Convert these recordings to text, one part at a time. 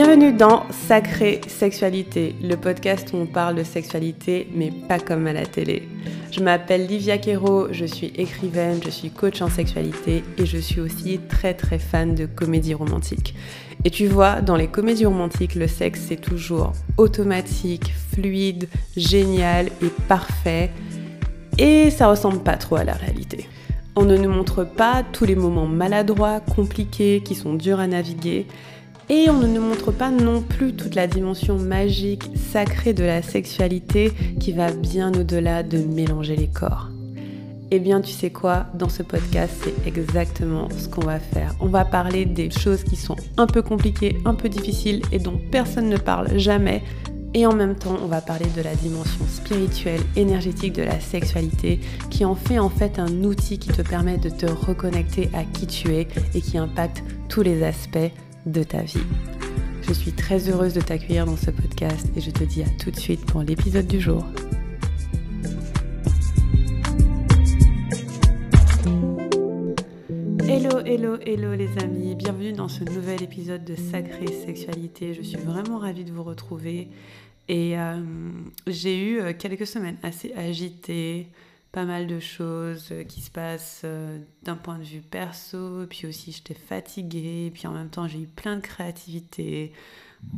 Bienvenue dans Sacrée Sexualité, le podcast où on parle de sexualité, mais pas comme à la télé. Je m'appelle Livia Quero, je suis écrivaine, je suis coach en sexualité et je suis aussi très très fan de comédie romantique. Et tu vois, dans les comédies romantiques, le sexe c'est toujours automatique, fluide, génial et parfait. Et ça ressemble pas trop à la réalité. On ne nous montre pas tous les moments maladroits, compliqués, qui sont durs à naviguer. Et on ne nous montre pas non plus toute la dimension magique, sacrée de la sexualité qui va bien au-delà de mélanger les corps. Eh bien, tu sais quoi, dans ce podcast, c'est exactement ce qu'on va faire. On va parler des choses qui sont un peu compliquées, un peu difficiles et dont personne ne parle jamais. Et en même temps, on va parler de la dimension spirituelle, énergétique de la sexualité, qui en fait en fait un outil qui te permet de te reconnecter à qui tu es et qui impacte tous les aspects de ta vie. Je suis très heureuse de t'accueillir dans ce podcast et je te dis à tout de suite pour l'épisode du jour. Hello, hello, hello les amis, bienvenue dans ce nouvel épisode de Sacrée Sexualité. Je suis vraiment ravie de vous retrouver et euh, j'ai eu euh, quelques semaines assez agitées, pas mal de choses euh, qui se passent euh, d'un point de vue perso, puis aussi j'étais fatiguée, puis en même temps j'ai eu plein de créativité.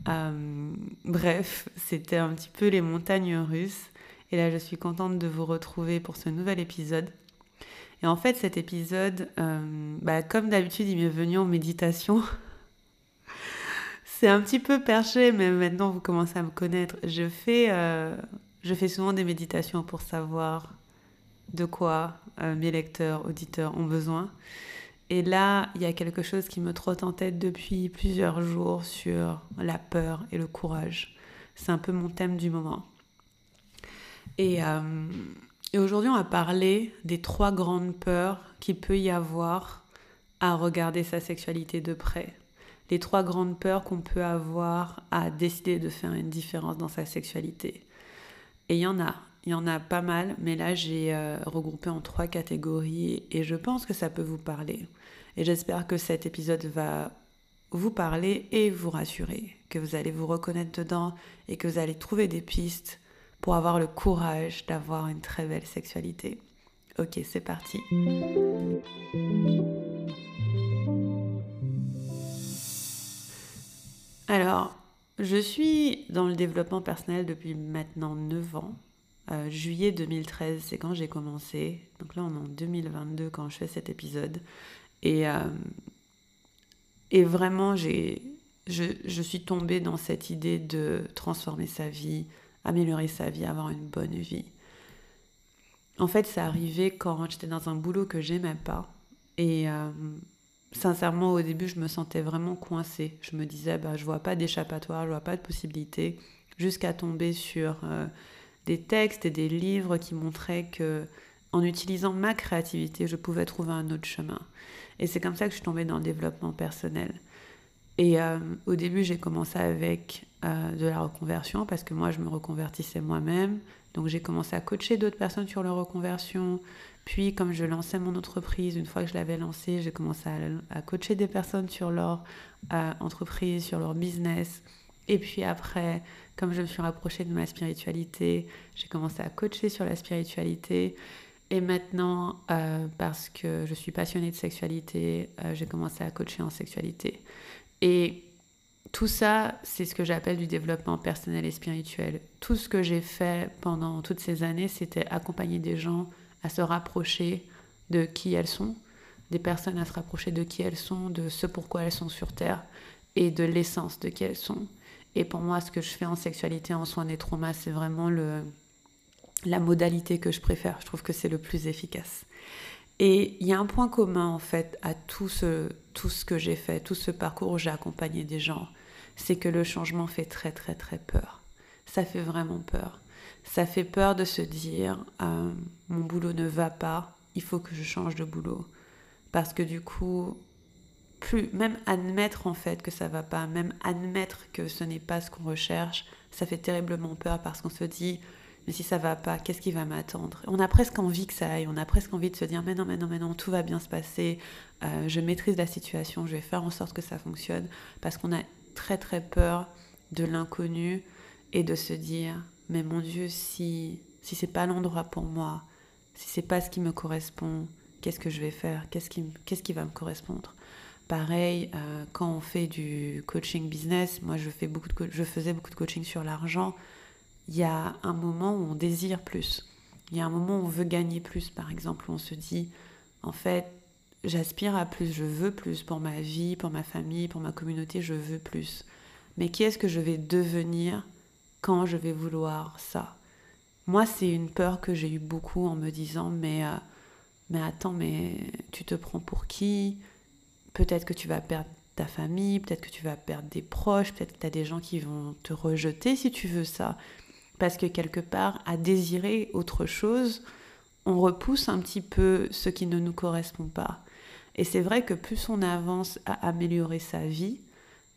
Euh, bref, c'était un petit peu les montagnes russes. Et là, je suis contente de vous retrouver pour ce nouvel épisode. Et en fait, cet épisode, bah, comme d'habitude, il m'est venu en méditation. C'est un petit peu perché, mais maintenant vous commencez à me connaître. Je fais, je fais souvent des méditations pour savoir de quoi euh, mes lecteurs, auditeurs ont besoin. Et là, il y a quelque chose qui me trotte en tête depuis plusieurs jours sur la peur et le courage. C'est un peu mon thème du moment. Et, euh, et aujourd'hui, on va parler des trois grandes peurs qu'il peut y avoir à regarder sa sexualité de près. Les trois grandes peurs qu'on peut avoir à décider de faire une différence dans sa sexualité. Et il y en a il y en a pas mal, mais là j'ai euh, regroupé en trois catégories et je pense que ça peut vous parler. Et j'espère que cet épisode va vous parler et vous rassurer, que vous allez vous reconnaître dedans et que vous allez trouver des pistes pour avoir le courage d'avoir une très belle sexualité. Ok, c'est parti. Alors, je suis dans le développement personnel depuis maintenant 9 ans euh, juillet 2013, c'est quand j'ai commencé. Donc là, on est en 2022 quand je fais cet épisode. Et, euh, et vraiment, j'ai, je, je, suis tombée dans cette idée de transformer sa vie, améliorer sa vie, avoir une bonne vie. En fait, ça arrivait quand j'étais dans un boulot que j'aimais pas. Et euh, sincèrement, au début, je me sentais vraiment coincée. Je me disais, bah, je vois pas d'échappatoire, je vois pas de possibilité, jusqu'à tomber sur des textes et des livres qui montraient que en utilisant ma créativité, je pouvais trouver un autre chemin. Et c'est comme ça que je suis tombée dans le développement personnel. Et euh, au début, j'ai commencé avec euh, de la reconversion parce que moi, je me reconvertissais moi-même. Donc, j'ai commencé à coacher d'autres personnes sur leur reconversion. Puis, comme je lançais mon entreprise, une fois que je l'avais lancée, j'ai commencé à, coacher des personnes sur leur euh, entreprise, sur leur business. Et puis après, comme je me suis rapprochée de ma spiritualité, j'ai commencé à coacher sur la spiritualité. Et maintenant, euh, parce que je suis passionnée de sexualité, euh, j'ai commencé à coacher en sexualité. Et tout ça, c'est ce que j'appelle du développement personnel et spirituel. Tout ce que j'ai fait pendant toutes ces années, c'était accompagner des gens à se rapprocher de qui elles sont, des personnes à se rapprocher de qui elles sont, de ce pourquoi elles sont sur Terre et de l'essence de qui elles sont. Et pour moi, ce que je fais en sexualité, en soins des traumas, c'est vraiment le, la modalité que je préfère. Je trouve que c'est le plus efficace. Et il y a un point commun, en fait, à tout ce, tout ce que j'ai fait, tout ce parcours où j'ai accompagné des gens, c'est que le changement fait très, très, très peur. Ça fait vraiment peur. Ça fait peur de se dire, euh, mon boulot ne va pas, il faut que je change de boulot. Parce que du coup, plus même admettre en fait que ça va pas, même admettre que ce n'est pas ce qu'on recherche, ça fait terriblement peur parce qu'on se dit mais si ça va pas, qu'est-ce qui va m'attendre? On a presque envie que ça aille, on a presque envie de se dire mais non mais non mais non, tout va bien se passer, euh, je maîtrise la situation, je vais faire en sorte que ça fonctionne parce qu'on a très très peur de l'inconnu et de se dire mais mon Dieu si si c'est pas l'endroit pour moi, si c'est pas ce qui me correspond, qu'est-ce que je vais faire? Qu'est-ce qui qu'est-ce qui va me correspondre? Pareil, euh, quand on fait du coaching business, moi je, fais beaucoup de je faisais beaucoup de coaching sur l'argent, il y a un moment où on désire plus. Il y a un moment où on veut gagner plus, par exemple, où on se dit, en fait, j'aspire à plus, je veux plus pour ma vie, pour ma famille, pour ma communauté, je veux plus. Mais qui est-ce que je vais devenir quand je vais vouloir ça? Moi, c'est une peur que j'ai eu beaucoup en me disant, mais, euh, mais attends, mais tu te prends pour qui? Peut-être que tu vas perdre ta famille, peut-être que tu vas perdre des proches, peut-être que tu as des gens qui vont te rejeter si tu veux ça. Parce que quelque part, à désirer autre chose, on repousse un petit peu ce qui ne nous correspond pas. Et c'est vrai que plus on avance à améliorer sa vie,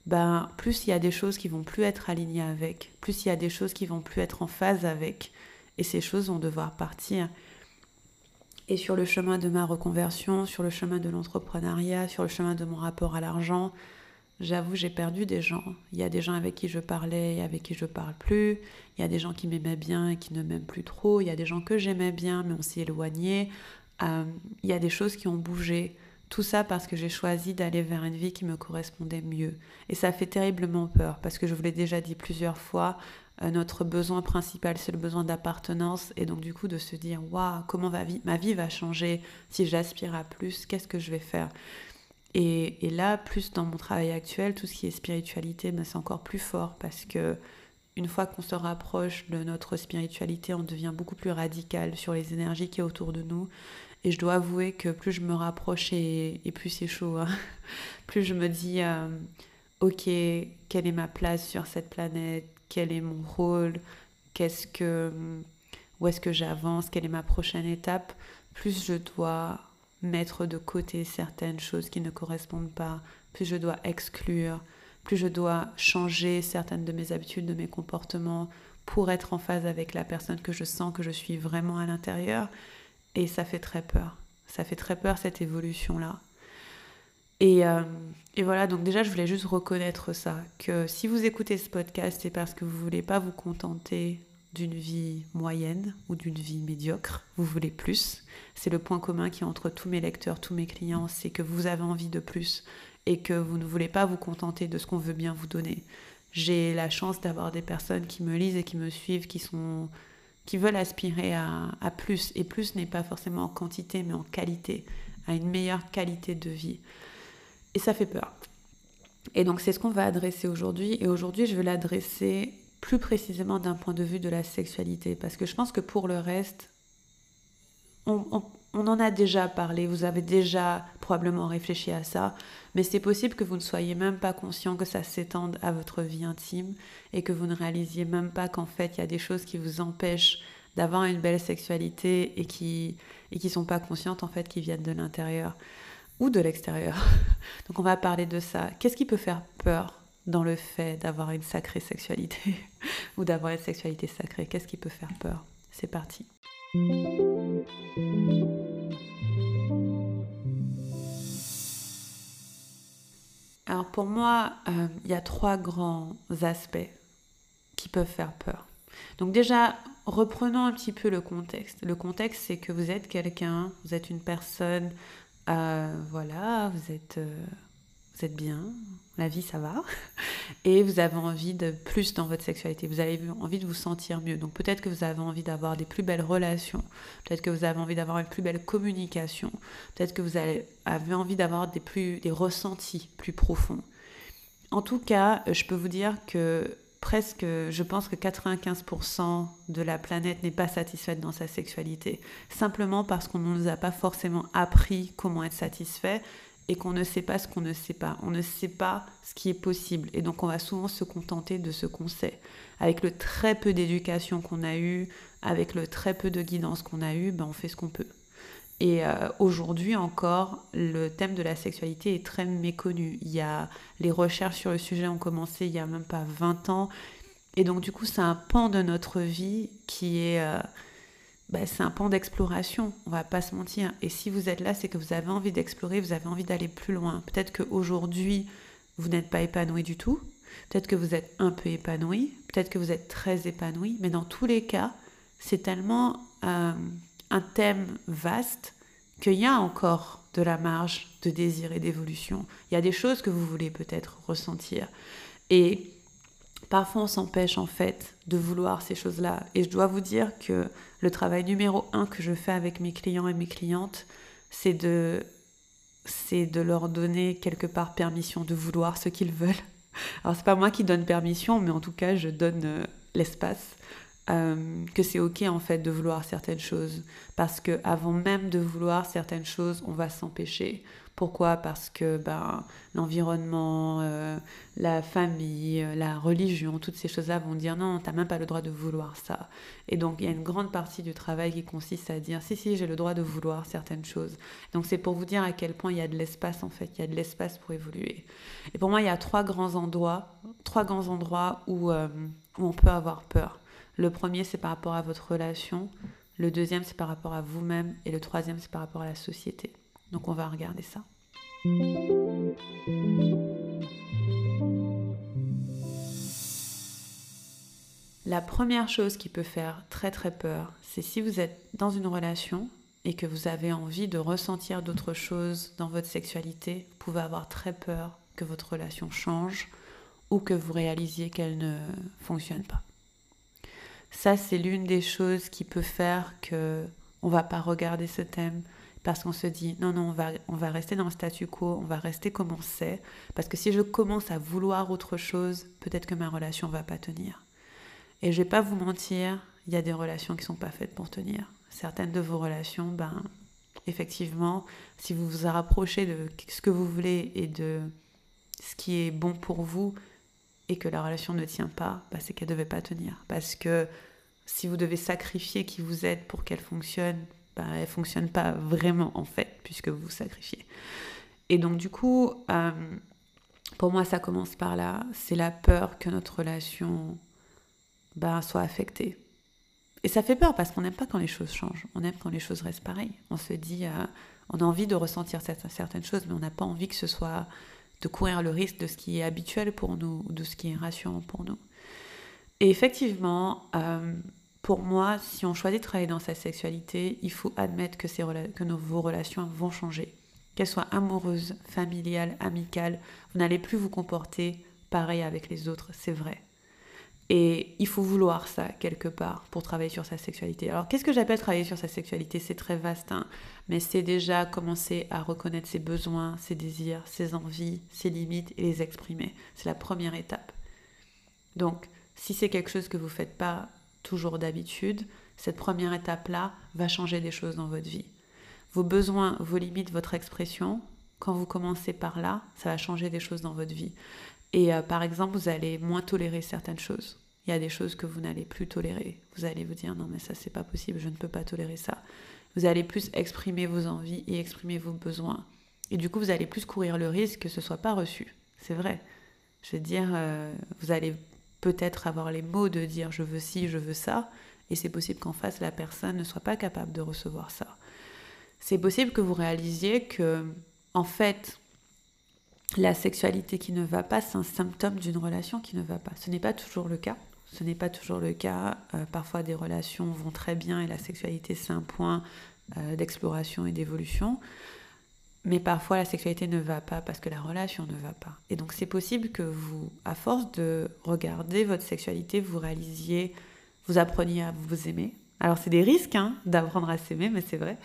ben, plus il y a des choses qui vont plus être alignées avec, plus il y a des choses qui vont plus être en phase avec, et ces choses vont devoir partir. Et sur le chemin de ma reconversion, sur le chemin de l'entrepreneuriat, sur le chemin de mon rapport à l'argent, j'avoue, j'ai perdu des gens. Il y a des gens avec qui je parlais et avec qui je parle plus. Il y a des gens qui m'aimaient bien et qui ne m'aiment plus trop. Il y a des gens que j'aimais bien, mais on s'est éloigné. Euh, il y a des choses qui ont bougé. Tout ça parce que j'ai choisi d'aller vers une vie qui me correspondait mieux. Et ça fait terriblement peur parce que je vous l'ai déjà dit plusieurs fois, notre besoin principal, c'est le besoin d'appartenance. Et donc, du coup, de se dire, waouh, comment va ma vie va changer si j'aspire à plus Qu'est-ce que je vais faire? Et, là, plus dans mon travail actuel, tout ce qui est spiritualité, ben, c'est encore plus fort parce que une fois qu'on se rapproche de notre spiritualité, on devient beaucoup plus radical sur les énergies qui est autour de nous. Et je dois avouer que plus je me rapproche et, plus c'est chaud, hein. plus je me dis, euh, ok, quelle est ma place sur cette planète? Quel est mon rôle, qu'est-ce que, où est-ce que j'avance, quelle est ma prochaine étape, plus je dois mettre de côté certaines choses qui ne correspondent pas, plus je dois exclure, plus je dois changer certaines de mes habitudes, de mes comportements pour être en phase avec la personne que je sens que je suis vraiment à l'intérieur. Et ça fait très peur. Ça fait très peur cette évolution-là. Euh, et, voilà, donc déjà, je voulais juste reconnaître ça, que si vous écoutez ce podcast, c'est parce que vous voulez pas vous contenter d'une vie moyenne ou d'une vie médiocre, vous voulez plus. C'est le point commun qui est entre tous mes lecteurs, tous mes clients, c'est que vous avez envie de plus et que vous ne voulez pas vous contenter de ce qu'on veut bien vous donner. J'ai la chance d'avoir des personnes qui me lisent et qui me suivent, qui sont qui veulent aspirer à, à plus. Et plus n'est pas forcément en quantité, mais en qualité, à une meilleure qualité de vie. Et ça fait peur. Et donc c'est ce qu'on va adresser aujourd'hui. Et aujourd'hui, je vais l'adresser plus précisément d'un point de vue de la sexualité. Parce que je pense que pour le reste, on, en a déjà parlé, vous avez déjà probablement réfléchi à ça, mais c'est possible que vous ne soyez même pas conscient que ça s'étende à votre vie intime et que vous ne réalisiez même pas qu'en fait il y a des choses qui vous empêchent d'avoir une belle sexualité et qui et qui sont pas conscientes en fait qui viennent de l'intérieur ou de l'extérieur. Donc on va parler de ça. Qu'est-ce qui peut faire peur dans le fait d'avoir une sacrée sexualité ou d'avoir une sexualité sacrée? Qu'est-ce qui peut faire peur? C'est parti. Alors pour moi, euh, il y a trois grands aspects qui peuvent faire peur. Donc déjà, reprenons un petit peu le contexte. Le contexte, c'est que vous êtes quelqu'un, vous êtes une personne euh, voilà, vous êtes, euh, vous êtes bien, la vie ça va, et vous avez envie de plus dans votre sexualité, vous avez envie de vous sentir mieux. Donc peut-être que vous avez envie d'avoir des plus belles relations, peut-être que vous avez envie d'avoir une plus belle communication, peut-être que vous avez envie d'avoir des, plus, des ressentis plus profonds. En tout cas, je peux vous dire que presque, je pense que 95% de la planète n'est pas satisfaite dans sa sexualité, simplement parce qu'on ne nous a pas forcément appris comment être satisfait et qu'on ne sait pas ce qu'on ne sait pas. On ne sait pas ce qui est possible. Et donc on va souvent se contenter de ce qu'on sait. Avec le très peu d'éducation qu'on a eu, avec le très peu de guidance qu'on a eu, ben on fait ce qu'on peut. Et euh, aujourd'hui encore, le thème de la sexualité est très méconnu. Il y a, les recherches sur le sujet ont commencé il n'y a même pas 20 ans. Et donc du coup, c'est un pan de notre vie qui est... Euh, bah, c'est un pan d'exploration, on va pas se mentir. Et si vous êtes là, c'est que vous avez envie d'explorer, vous avez envie d'aller plus loin. Peut-être qu'aujourd'hui, vous n'êtes pas épanoui du tout, peut-être que vous êtes un peu épanoui, peut-être que vous êtes très épanoui, mais dans tous les cas, c'est tellement euh, un thème vaste qu'il y a encore de la marge de désir et d'évolution. Il y a des choses que vous voulez peut-être ressentir. Et parfois on s'empêche en fait de vouloir ces choses-là. Et je dois vous dire que le travail numéro un que je fais avec mes clients et mes clientes, c'est de, c'est de leur donner quelque part permission de vouloir ce qu'ils veulent. Alors c'est pas moi qui donne permission, mais en tout cas je donne euh, l'espace euh, que c'est ok en fait de vouloir certaines choses. Parce que avant même de vouloir certaines choses on va s'empêcher. Pourquoi? Parce que ben l'environnement euh, la famille euh, la religion toutes ces choses là vont dire non t'as même pas le droit de vouloir ça. Et donc il y a une grande partie du travail qui consiste à dire si si j'ai le droit de vouloir certaines choses. Donc c'est pour vous dire à quel point il y a de l'espace en fait. Il y a de l'espace pour évoluer. Et pour moi il y a trois grands endroits trois grands endroits où, où on peut avoir peur le premier, c'est par rapport à votre relation. Le deuxième, c'est par rapport à vous-même. Et le troisième, c'est par rapport à la société. Donc on va regarder ça. La première chose qui peut faire très très peur, c'est si vous êtes dans une relation et que vous avez envie de ressentir d'autres choses dans votre sexualité, vous pouvez avoir très peur que votre relation change ou que vous réalisiez qu'elle ne fonctionne pas. Ça, c'est l'une des choses qui peut faire que on va pas regarder ce thème parce qu'on se dit non, non, on va, on va rester dans le statu quo, on va rester comme on sait. Parce que si je commence à vouloir autre chose, peut-être que ma relation va pas tenir. Et je vais pas vous mentir, il y a des relations qui sont pas faites pour tenir. Certaines de vos relations, ben, effectivement, si vous vous rapprochez de ce que vous voulez et de ce qui est bon pour vous, et que la relation ne tient pas, bah, c'est qu'elle ne devait pas tenir. Parce que si vous devez sacrifier qui vous êtes pour qu'elle fonctionne, bah, elle ne fonctionne pas vraiment en fait, puisque vous vous sacrifiez. Et donc du coup, euh, pour moi, ça commence par là. C'est la peur que notre relation bah, soit affectée. Et ça fait peur parce qu'on n'aime pas quand les choses changent. On aime quand les choses restent pareilles. On se dit, euh, on a envie de ressentir certaines choses, mais on n'a pas envie que ce soit de courir le risque de ce qui est habituel pour nous, ou de ce qui est rassurant pour nous. Et effectivement, euh, pour moi, si on choisit de travailler dans sa sexualité, il faut admettre que nos, vos relations vont changer. Qu'elles soient amoureuses, familiales, amicales, vous n'allez plus vous comporter pareil avec les autres, c'est vrai. Et il faut vouloir ça quelque part pour travailler sur sa sexualité. Alors qu'est-ce que j'appelle travailler sur sa sexualité? C'est très vaste, hein. mais c'est déjà commencer à reconnaître ses besoins, ses désirs, ses envies, ses limites et les exprimer. C'est la première étape. Donc si c'est quelque chose que vous ne faites pas toujours d'habitude, cette première étape-là va changer des choses dans votre vie. Vos besoins, vos limites, votre expression, quand vous commencez par là, ça va changer des choses dans votre vie. Et euh, par exemple, vous allez moins tolérer certaines choses. Il y a des choses que vous n'allez plus tolérer. Vous allez vous dire non mais ça c'est pas possible, je ne peux pas tolérer ça. Vous allez plus exprimer vos envies et exprimer vos besoins. Et du coup, vous allez plus courir le risque que ce soit pas reçu. C'est vrai. Je veux dire, euh, vous allez peut-être avoir les mots de dire je veux ci, je veux ça, et c'est possible qu'en face la personne ne soit pas capable de recevoir ça. C'est possible que vous réalisiez que en fait, la sexualité qui ne va pas, c'est un symptôme d'une relation qui ne va pas. Ce n'est pas toujours le cas. Ce n'est pas toujours le cas. Euh, parfois, des relations vont très bien et la sexualité, c'est un point euh, d'exploration et d'évolution. Mais parfois, la sexualité ne va pas parce que la relation ne va pas. Et donc, c'est possible que vous, à force de regarder votre sexualité, vous réalisiez, vous appreniez à vous aimer. Alors, c'est des risques hein, d'apprendre à s'aimer, mais c'est vrai.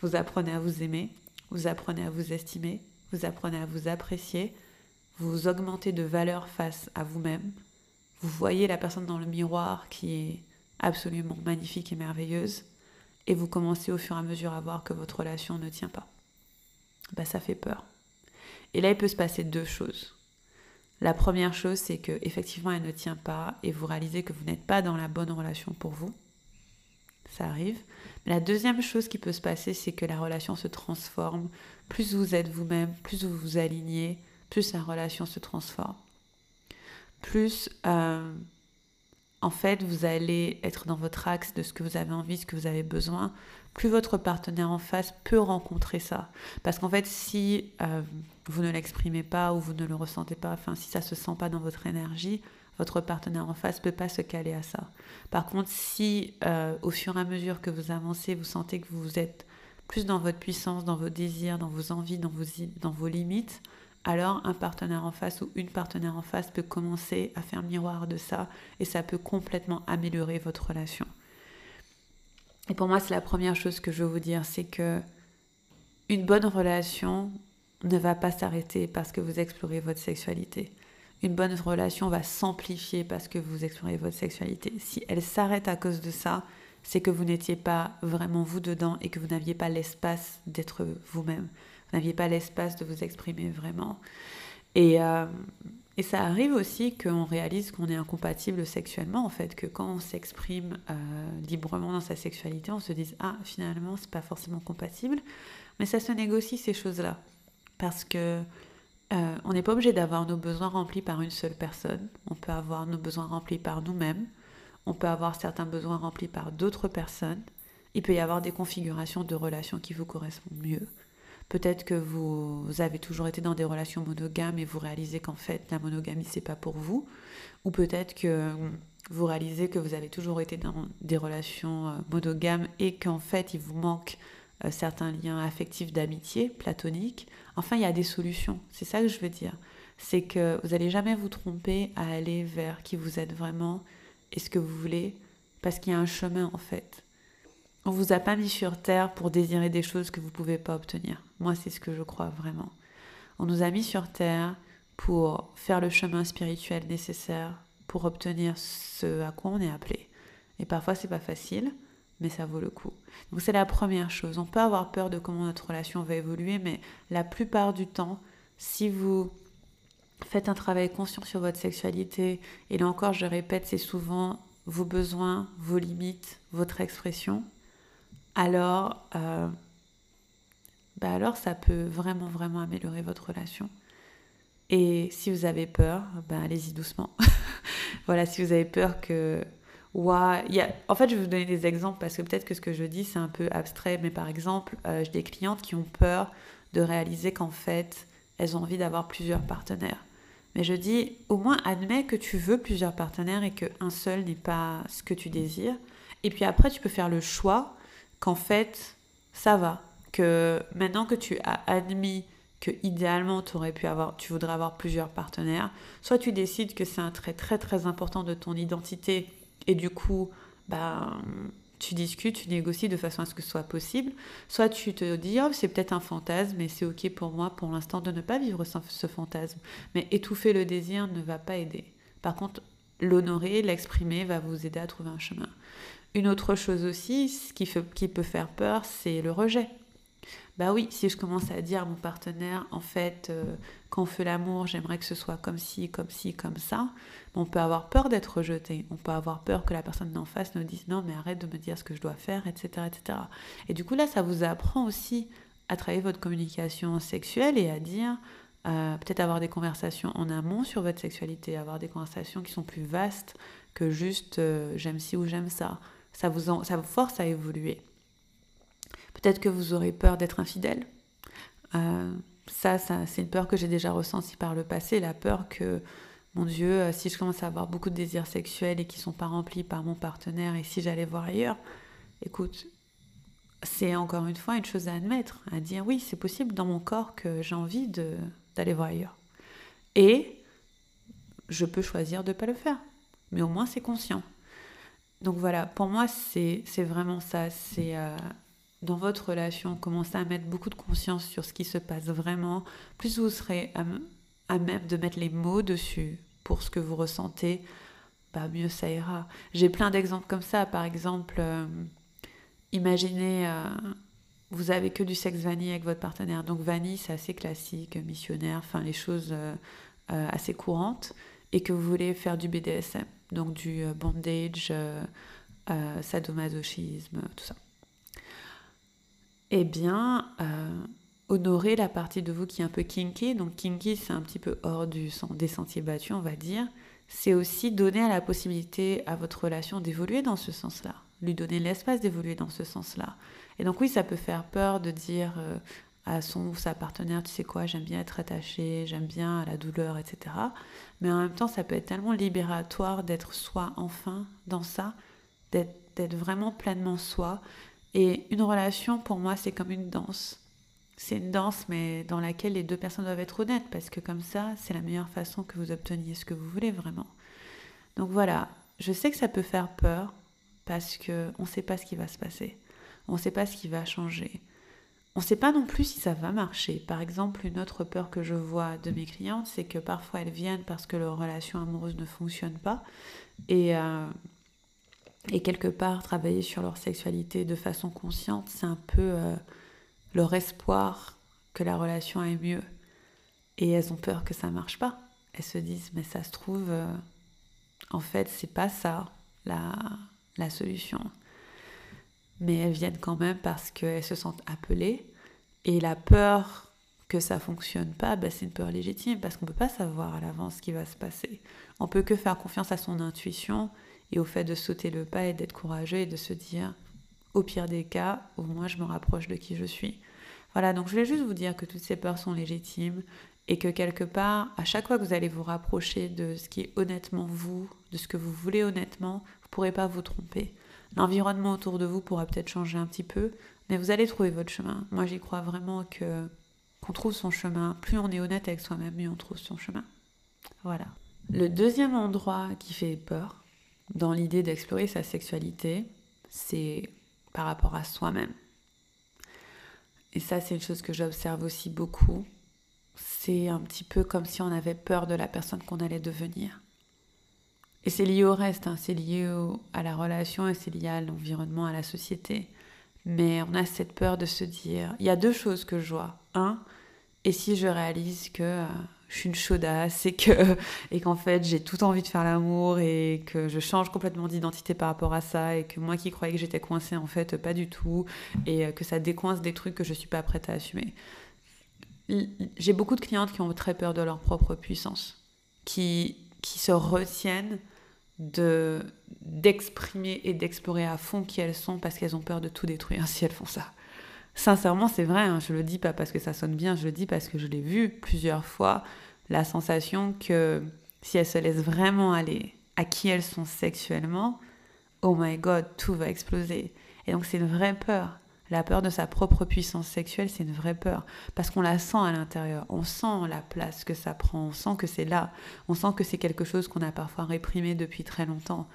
Vous apprenez à vous aimer, vous apprenez à vous estimer, vous apprenez à vous apprécier, vous augmentez de valeur face à vous-même, vous voyez la personne dans le miroir qui est absolument magnifique et merveilleuse, et vous commencez au fur et à mesure à voir que votre relation ne tient pas. Bah, ça fait peur. Et là, il peut se passer deux choses. La première chose, c'est que effectivement, elle ne tient pas et vous réalisez que vous n'êtes pas dans la bonne relation pour vous. Ça arrive. La deuxième chose qui peut se passer, c'est que la relation se transforme plus vous êtes vous-même, plus vous vous alignez, plus la relation se transforme. Plus euh, en fait, vous allez être dans votre axe de ce que vous avez envie, ce que vous avez besoin, plus votre partenaire en face peut rencontrer ça. Parce qu'en fait, si euh, vous ne l'exprimez pas ou vous ne le ressentez pas, enfin, si ça ne se sent pas dans votre énergie, votre partenaire en face ne peut pas se caler à ça. Par contre, si euh, au fur et à mesure que vous avancez, vous sentez que vous êtes plus dans votre puissance, dans vos désirs, dans vos envies, dans vos, dans vos limites, alors un partenaire en face ou une partenaire en face peut commencer à faire miroir de ça et ça peut complètement améliorer votre relation. Et pour moi, c'est la première chose que je veux vous dire, c'est que une bonne relation ne va pas s'arrêter parce que vous explorez votre sexualité. Une bonne relation va s'amplifier parce que vous explorez votre sexualité. Si elle s'arrête à cause de ça, c'est que vous n'étiez pas vraiment vous dedans et que vous n'aviez pas l'espace d'être vous-même vous n'aviez pas l'espace de vous exprimer vraiment. Et, euh, ça arrive aussi qu'on réalise qu'on est incompatible sexuellement, en fait, que quand on s'exprime euh, librement dans sa sexualité, on se dise Ah, finalement, c'est pas forcément compatible. Mais ça se négocie ces choses-là. Parce que euh, on n'est pas obligé d'avoir nos besoins remplis par une seule personne. On peut avoir nos besoins remplis par nous-mêmes. On peut avoir certains besoins remplis par d'autres personnes. Il peut y avoir des configurations de relations qui vous correspondent mieux. Peut-être que vous, avez toujours été dans des relations monogames et vous réalisez qu'en fait la monogamie c'est pas pour vous. Ou peut-être que vous réalisez que vous avez toujours été dans des relations euh, monogames et qu'en fait il vous manque euh, certains liens affectifs d'amitié platonique. Enfin, il y a des solutions. C'est ça que je veux dire. C'est que vous n'allez jamais vous tromper à aller vers qui vous êtes vraiment et ce que vous voulez parce qu'il y a un chemin en fait. On vous a pas mis sur terre pour désirer des choses que vous pouvez pas obtenir. Moi, c'est ce que je crois vraiment. On nous a mis sur terre pour faire le chemin spirituel nécessaire pour obtenir ce à quoi on est appelé. Et parfois, c'est pas facile, mais ça vaut le coup. Donc, c'est la première chose. On peut avoir peur de comment notre relation va évoluer, mais la plupart du temps, si vous faites un travail conscient sur votre sexualité, et là encore, je répète, c'est souvent vos besoins, vos limites, votre expression, alors, euh, bah alors ça peut vraiment, vraiment améliorer votre relation. Et si vous avez peur, ben allez-y doucement. voilà, si vous avez peur que... En fait, je vais vous donner des exemples parce que peut-être que ce que je dis, c'est un peu abstrait, mais par exemple, euh, j'ai des clientes qui ont peur de réaliser qu'en fait, elles ont envie d'avoir plusieurs partenaires. Mais je dis, au moins admets que tu veux plusieurs partenaires et qu'un seul n'est pas ce que tu désires. Et puis après, tu peux faire le choix qu'en fait, ça va. Que maintenant que tu as admis que idéalement aurais pu avoir, tu voudrais avoir plusieurs partenaires, soit tu décides que c'est un trait très très important de ton identité et du coup, bah, tu discutes, tu négocies de façon à ce que ce soit possible, soit tu te dis oh, c'est peut-être un fantasme et c'est ok pour moi pour l'instant de ne pas vivre ce fantasme. Mais étouffer le désir ne va pas aider. Par contre, l'honorer, l'exprimer va vous aider à trouver un chemin. Une autre chose aussi, ce qui peut faire peur, c'est le rejet. Bah oui, si je commence à dire à mon partenaire, en fait, euh, quand on fait l'amour, j'aimerais que ce soit comme ci, comme ci, comme ça, on peut avoir peur d'être rejeté. On peut avoir peur que la personne d'en face nous dise non, mais arrête de me dire ce que je dois faire, etc., etc. Et du coup, là, ça vous apprend aussi à travailler votre communication sexuelle et à dire, euh, peut-être avoir des conversations en amont sur votre sexualité, avoir des conversations qui sont plus vastes que juste euh, j'aime ci ou j'aime ça ça vous, ça vous force à évoluer. Peut-être que vous aurez peur d'être infidèle. Euh, ça, ça c'est une peur que j'ai déjà ressentie par le passé, la peur que, mon Dieu, euh, si je commence à avoir beaucoup de désirs sexuels et qui ne sont pas remplis par mon partenaire, et si j'allais voir ailleurs, écoute, c'est encore une fois une chose à admettre, à dire oui, c'est possible dans mon corps que j'ai envie d'aller voir ailleurs. Et je peux choisir de ne pas le faire, mais au moins c'est conscient. Donc voilà, pour moi, c'est vraiment ça. C'est euh, dans votre relation, commencer à mettre beaucoup de conscience sur ce qui se passe vraiment. Plus vous serez à, même de mettre les mots dessus pour ce que vous ressentez, bah mieux ça ira. J'ai plein d'exemples comme ça. Par exemple, euh, imaginez, euh, vous avez que du sexe vanille avec votre partenaire. Donc vanille, c'est assez classique, missionnaire, enfin les choses assez courantes. Et que vous voulez faire du BDSM donc du euh, bondage, euh, euh, sadomasochisme, tout ça. Eh bien, honorer la partie de vous qui est un peu kinky. Donc kinky, c'est un petit peu hors du, des sentiers battus, on va dire. c'est aussi donner la possibilité à votre relation d'évoluer dans ce sens-là, lui donner l'espace d'évoluer dans ce sens-là. Et donc oui, ça peut faire peur de dire euh, à son ou sa partenaire, tu sais quoi, j'aime bien être attaché, j'aime bien la douleur, etc. Mais en même temps, ça peut être tellement libératoire d'être soi enfin dans ça, d'être vraiment pleinement soi. Et une relation, pour moi, c'est comme une danse. C'est une danse, mais dans laquelle les deux personnes doivent être honnêtes, parce que comme ça, c'est la meilleure façon que vous obteniez ce que vous voulez vraiment. Donc voilà, je sais que ça peut faire peur, parce qu'on ne sait pas ce qui va se passer. On ne sait pas ce qui va changer. On ne sait pas non plus si ça va marcher. Par exemple, une autre peur que je vois de mes clientes, c'est que parfois elles viennent parce que leur relation amoureuse ne fonctionne pas. Et, euh, et quelque part, travailler sur leur sexualité de façon consciente, c'est un peu euh, leur espoir que la relation aille mieux. Et elles ont peur que ça marche pas. Elles se disent, mais ça se trouve, euh, en fait, c'est pas ça la, la solution mais elles viennent quand même parce qu'elles se sentent appelées. Et la peur que ça fonctionne pas, bah, c'est une peur légitime parce qu'on peut pas savoir à l'avance ce qui va se passer. On peut que faire confiance à son intuition et au fait de sauter le pas et d'être courageux et de se dire, au pire des cas, au moins je me rapproche de qui je suis. Voilà, donc je voulais juste vous dire que toutes ces peurs sont légitimes et que quelque part, à chaque fois que vous allez vous rapprocher de ce qui est honnêtement vous, de ce que vous voulez honnêtement, vous ne pourrez pas vous tromper. L'environnement autour de vous pourra peut-être changer un petit peu, mais vous allez trouver votre chemin. Moi, j'y crois vraiment que qu'on trouve son chemin. Plus on est honnête avec soi-même, mieux on trouve son chemin. Voilà. Le deuxième endroit qui fait peur dans l'idée d'explorer sa sexualité, c'est par rapport à soi-même. Et ça, c'est une chose que j'observe aussi beaucoup. C'est un petit peu comme si on avait peur de la personne qu'on allait devenir. Et c'est lié au reste, hein. c'est lié à la relation et c'est lié à l'environnement, à la société. Mais on a cette peur de se dire, il y a deux choses que je vois. Un, et si je réalise que euh, je suis une chaudasse et que et qu'en fait j'ai tout envie de faire l'amour et que je change complètement d'identité par rapport à ça et que moi qui croyais que j'étais coincée en fait pas du tout et euh, que ça décoince des trucs que je suis pas prête à assumer. J'ai beaucoup de clientes qui ont très peur de leur propre puissance, qui qui se retiennent de d'exprimer et d'explorer à fond qui elles sont parce qu'elles ont peur de tout détruire si elles font ça. Sincèrement, c'est vrai, hein, je le dis pas parce que ça sonne bien, je le dis parce que je l'ai vu plusieurs fois, la sensation que si elles se laissent vraiment aller à qui elles sont sexuellement, oh my god, tout va exploser. Et donc c'est une vraie peur. La peur de sa propre puissance sexuelle, c'est une vraie peur. Parce qu'on la sent à l'intérieur. On sent la place que ça prend. On sent que c'est là. On sent que c'est quelque chose qu'on a parfois réprimé depuis très longtemps.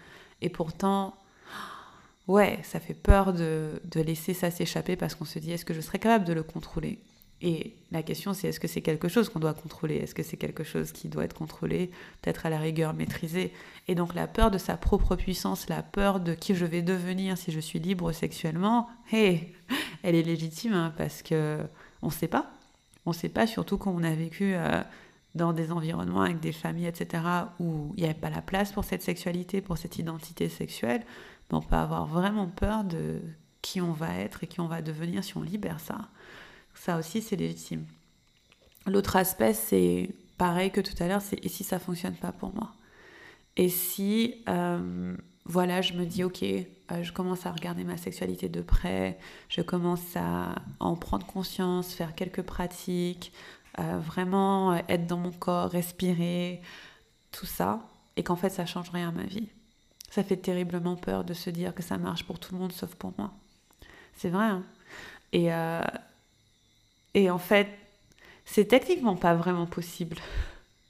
Et pourtant, ouais, ça fait peur de, de laisser ça s'échapper parce qu'on se dit est-ce que je serais capable de le contrôler? Et la question, c'est est-ce que c'est quelque chose qu'on doit contrôler? Est-ce que c'est quelque chose qui doit être contrôlé, peut-être à la rigueur maîtrisé? Et donc la peur de sa propre puissance, la peur de qui je vais devenir si je suis libre sexuellement, hey, elle est légitime hein, parce que on ne sait pas. On ne sait pas, surtout quand on a vécu euh, dans des environnements avec des familles, etc., où il n'y avait pas la place pour cette sexualité, pour cette identité sexuelle. On peut avoir vraiment peur de qui on va être et qui on va devenir si on libère ça. Ça aussi, c'est légitime. L'autre aspect, c'est pareil que tout à l'heure, c'est et si ça fonctionne pas pour moi? Et si, euh, voilà, je me dis, ok, euh, je commence à regarder ma sexualité de près, je commence à en prendre conscience, faire quelques pratiques, euh, vraiment être dans mon corps, respirer, tout ça, et qu'en fait, ça change rien à ma vie. Ça fait terriblement peur de se dire que ça marche pour tout le monde sauf pour moi. C'est vrai. Hein et, et en fait, c'est techniquement pas vraiment possible.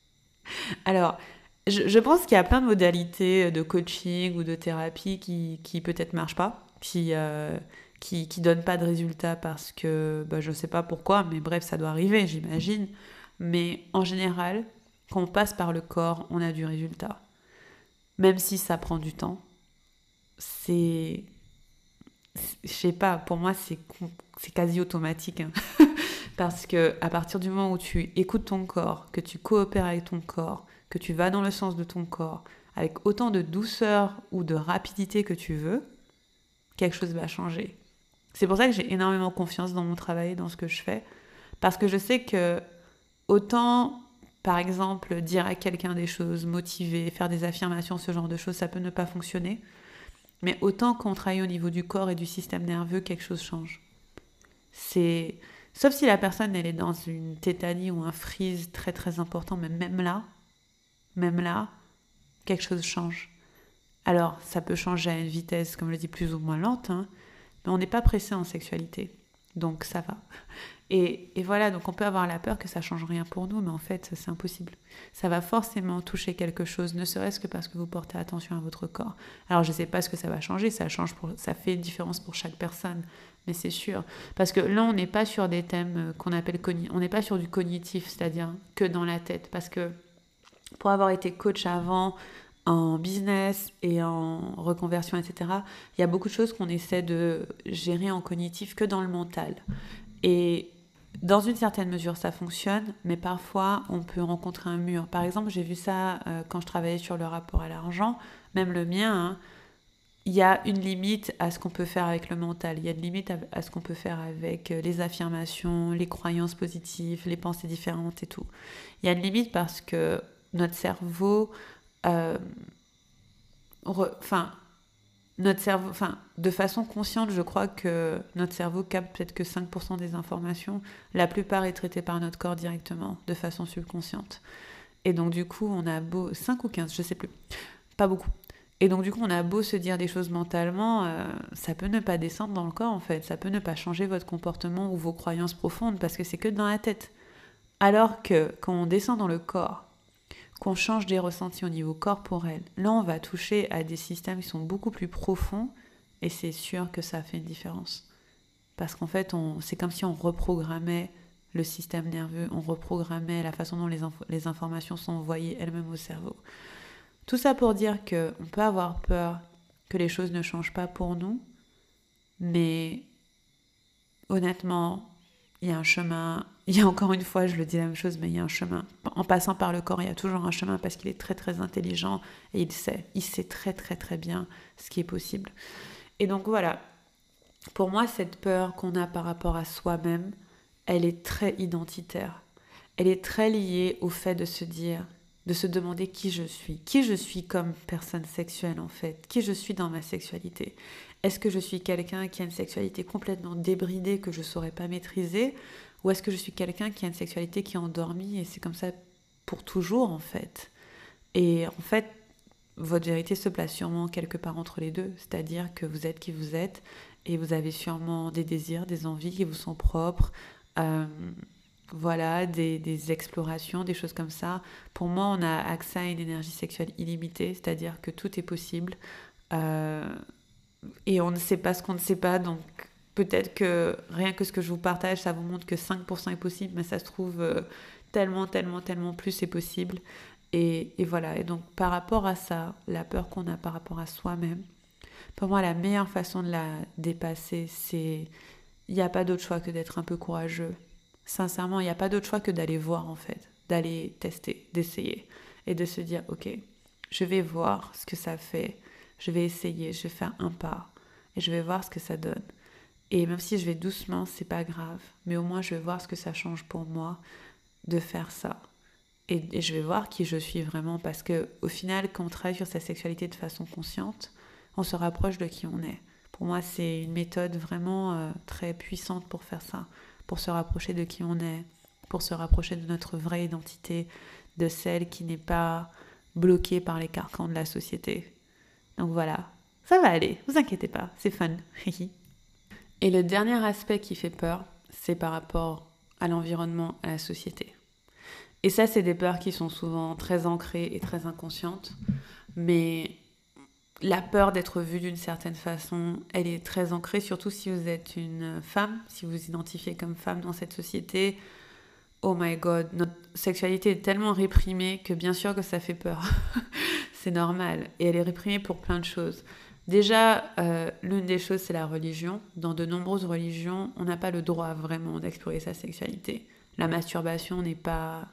Alors, je, pense qu'il y a plein de modalités de coaching ou de thérapie qui, qui peut-être marchent pas, qui, euh, qui, donnent pas de résultats parce que bah, je sais pas pourquoi, mais bref, ça doit arriver, j'imagine. Mais en général, quand on passe par le corps, on a du résultat. Même si ça prend du temps, c'est. Je sais pas, pour moi, c'est quasi automatique. Hein. Parce que à partir du moment où tu écoutes ton corps, que tu coopères avec ton corps, que tu vas dans le sens de ton corps, avec autant de douceur ou de rapidité que tu veux, quelque chose va changer. C'est pour ça que j'ai énormément confiance dans mon travail, dans ce que je fais, parce que je sais que autant Par exemple, dire à quelqu'un des choses, motiver, faire des affirmations, ce genre de choses, ça peut ne pas fonctionner. Mais autant qu'on travaille au niveau du corps et du système nerveux, quelque chose change. C'est sauf si la personne elle est dans une tétanie ou un freeze très très important, mais même là, même là, quelque chose change. Alors, ça peut changer à une vitesse, comme je le dis, plus ou moins lente, hein, mais on n'est pas pressé en sexualité. Donc ça va. Et, voilà, donc on peut avoir la peur que ça change rien pour nous, mais en fait, c'est impossible. Ça va forcément toucher quelque chose, ne serait-ce que parce que vous portez attention à votre corps. Alors je ne sais pas ce que ça va changer, ça change pour, ça fait une différence pour chaque personne, mais c'est sûr. Parce que là, on n'est pas sur des thèmes euh, qu'on appelle on n'est pas sur du cognitif, c'est-à-dire que dans la tête, parce que pour avoir été coach avant, en business et en reconversion, etc., il y a beaucoup de choses qu'on essaie de gérer en cognitif que dans le mental. Et dans une certaine mesure, ça fonctionne, mais parfois, on peut rencontrer un mur. Par exemple, j'ai vu ça euh, quand je travaillais sur le rapport à l'argent, même le mien. Hein. il y a une limite à ce qu'on peut faire avec le mental. Il y a une limite à, ce qu'on peut faire avec euh, les affirmations, les croyances positives, les pensées différentes et tout. Il y a une limite parce que notre cerveau euh, notre cerveau, enfin, de façon consciente, je crois que notre cerveau capte peut-être que 5% des informations. La plupart est traitée par notre corps directement, de façon subconsciente. Et donc, du coup, on a beau. 5 ou 15, je sais plus. Pas beaucoup. Et donc, du coup, on a beau se dire des choses mentalement, euh, ça peut ne pas descendre dans le corps, en fait. Ça peut ne pas changer votre comportement ou vos croyances profondes, parce que c'est que dans la tête. Alors que quand on descend dans le corps, qu'on change des ressentis au niveau corporel. Là, on va toucher à des systèmes qui sont beaucoup plus profonds et c'est sûr que ça fait une différence. Parce qu'en fait, c'est comme si on reprogrammait le système nerveux, on reprogrammait la façon dont les, informations sont envoyées elles-mêmes au cerveau. Tout ça pour dire qu'on peut avoir peur que les choses ne changent pas pour nous, mais honnêtement, il y a un chemin. Il y a encore une fois, je le dis la même chose, mais il y a un chemin. En passant par le corps, il y a toujours un chemin parce qu'il est très très intelligent et il sait. Il sait très très très bien ce qui est possible. Et donc voilà, pour moi, cette peur qu'on a par rapport à soi-même, elle est très identitaire. Elle est très liée au fait de se dire, de se demander qui je suis, qui je suis comme personne sexuelle en fait, qui je suis dans ma sexualité. Est-ce que je suis quelqu'un qui a une sexualité complètement débridée que je ne saurais pas maîtriser Ou est-ce que je suis quelqu'un qui a une sexualité qui est endormie et c'est comme ça pour toujours en fait? Et en fait, votre vérité se place sûrement quelque part entre les deux, c'est-à-dire que vous êtes qui vous êtes et vous avez sûrement des désirs, des envies qui vous sont propres. Euh, voilà, des, explorations, des choses comme ça. Pour moi, on a accès à une énergie sexuelle illimitée, c'est-à-dire que tout est possible. Euh, et on ne sait pas ce qu'on ne sait pas, donc peut-être que rien que ce que je vous partage, ça vous montre que 5% est possible, mais ça se trouve euh, tellement, tellement, tellement plus est possible. Et, et, voilà, et donc par rapport à ça, la peur qu'on a par rapport à soi-même, pour moi, la meilleure façon de la dépasser, c'est... Il n'y a pas d'autre choix que d'être un peu courageux. Sincèrement, il n'y a pas d'autre choix que d'aller voir, en fait, d'aller tester, d'essayer, et de se dire, ok, je vais voir ce que ça fait je vais essayer, je vais faire un pas et je vais voir ce que ça donne. Et même si je vais doucement, c'est pas grave, mais au moins je vais voir ce que ça change pour moi de faire ça. Et, je vais voir qui je suis vraiment parce que au final, quand on travaille sur sa sexualité de façon consciente, on se rapproche de qui on est. Pour moi, c'est une méthode vraiment euh, très puissante pour faire ça, pour se rapprocher de qui on est, pour se rapprocher de notre vraie identité, de celle qui n'est pas bloquée par les carcans de la société, donc voilà, ça va aller, vous inquiétez pas, c'est fun. Et le dernier aspect qui fait peur, c'est par rapport à l'environnement, à la société. Et ça, c'est des peurs qui sont souvent très ancrées et très inconscientes, mais la peur d'être vue d'une certaine façon, elle est très ancrée, surtout si vous êtes une femme, si vous vous identifiez comme femme dans cette société. Oh my god, notre sexualité est tellement réprimée que bien sûr que ça fait peur. c'est normal. Et elle est réprimée pour plein de choses. Déjà, euh, l'une des choses, c'est la religion. Dans de nombreuses religions, on n'a pas le droit vraiment d'explorer sa sexualité. La masturbation n'est pas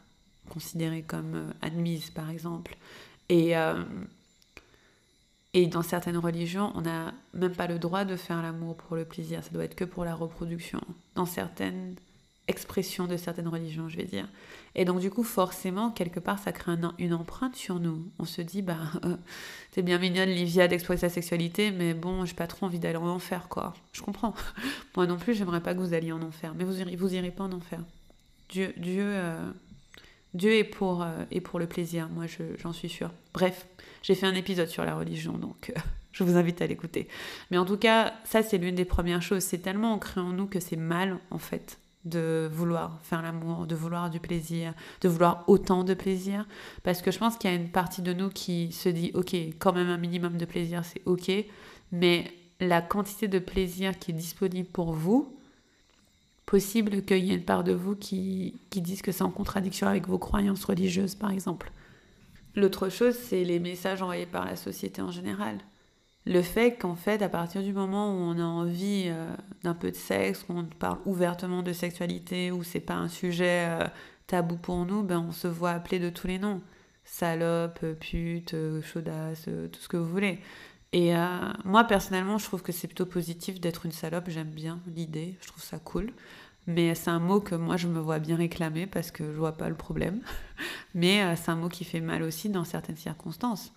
considérée comme euh, admise, par exemple. Et, euh, et dans certaines religions, on n'a même pas le droit de faire l'amour pour le plaisir. Ça doit être que pour la reproduction. Dans certaines expression de certaines religions, je vais dire. Et donc du coup, forcément, quelque part, ça crée une empreinte sur nous. On se dit, bah, euh, c'est bien mignonne, Livia, d'explorer sa sexualité, mais bon, j'ai pas trop envie d'aller en enfer, quoi. Je comprends. Moi non plus, j'aimerais pas que vous alliez en enfer, mais vous irez, pas en enfer. Dieu, Dieu, euh, Dieu est pour, euh, est pour le plaisir, moi j'en suis sûre. Bref, j'ai fait un épisode sur la religion, donc je vous invite à l'écouter. Mais en tout cas, ça c'est l'une des premières choses. C'est tellement ancré en nous que c'est mal, en fait de vouloir faire l'amour, de vouloir du plaisir, de vouloir autant de plaisir. Parce que je pense qu'il y a une partie de nous qui se dit, ok, quand même un minimum de plaisir, c'est ok, mais la quantité de plaisir qui est disponible pour vous, possible qu'il y ait une part de vous qui, qui dise que c'est en contradiction avec vos croyances religieuses, par exemple. L'autre chose, c'est les messages envoyés par la société en général le fait qu'en fait, à partir du moment où on a envie euh, d'un peu de sexe, qu'on parle ouvertement de sexualité, où c'est pas un sujet euh, tabou pour nous, ben on se voit appeler de tous les noms. Salope, pute, chaudasse, tout ce que vous voulez. Et euh, moi, personnellement, je trouve que c'est plutôt positif d'être une salope. J'aime bien l'idée, je trouve ça cool. Mais c'est un mot que moi, je me vois bien réclamer parce que je vois pas le problème. Mais c'est un mot qui fait mal aussi dans certaines circonstances.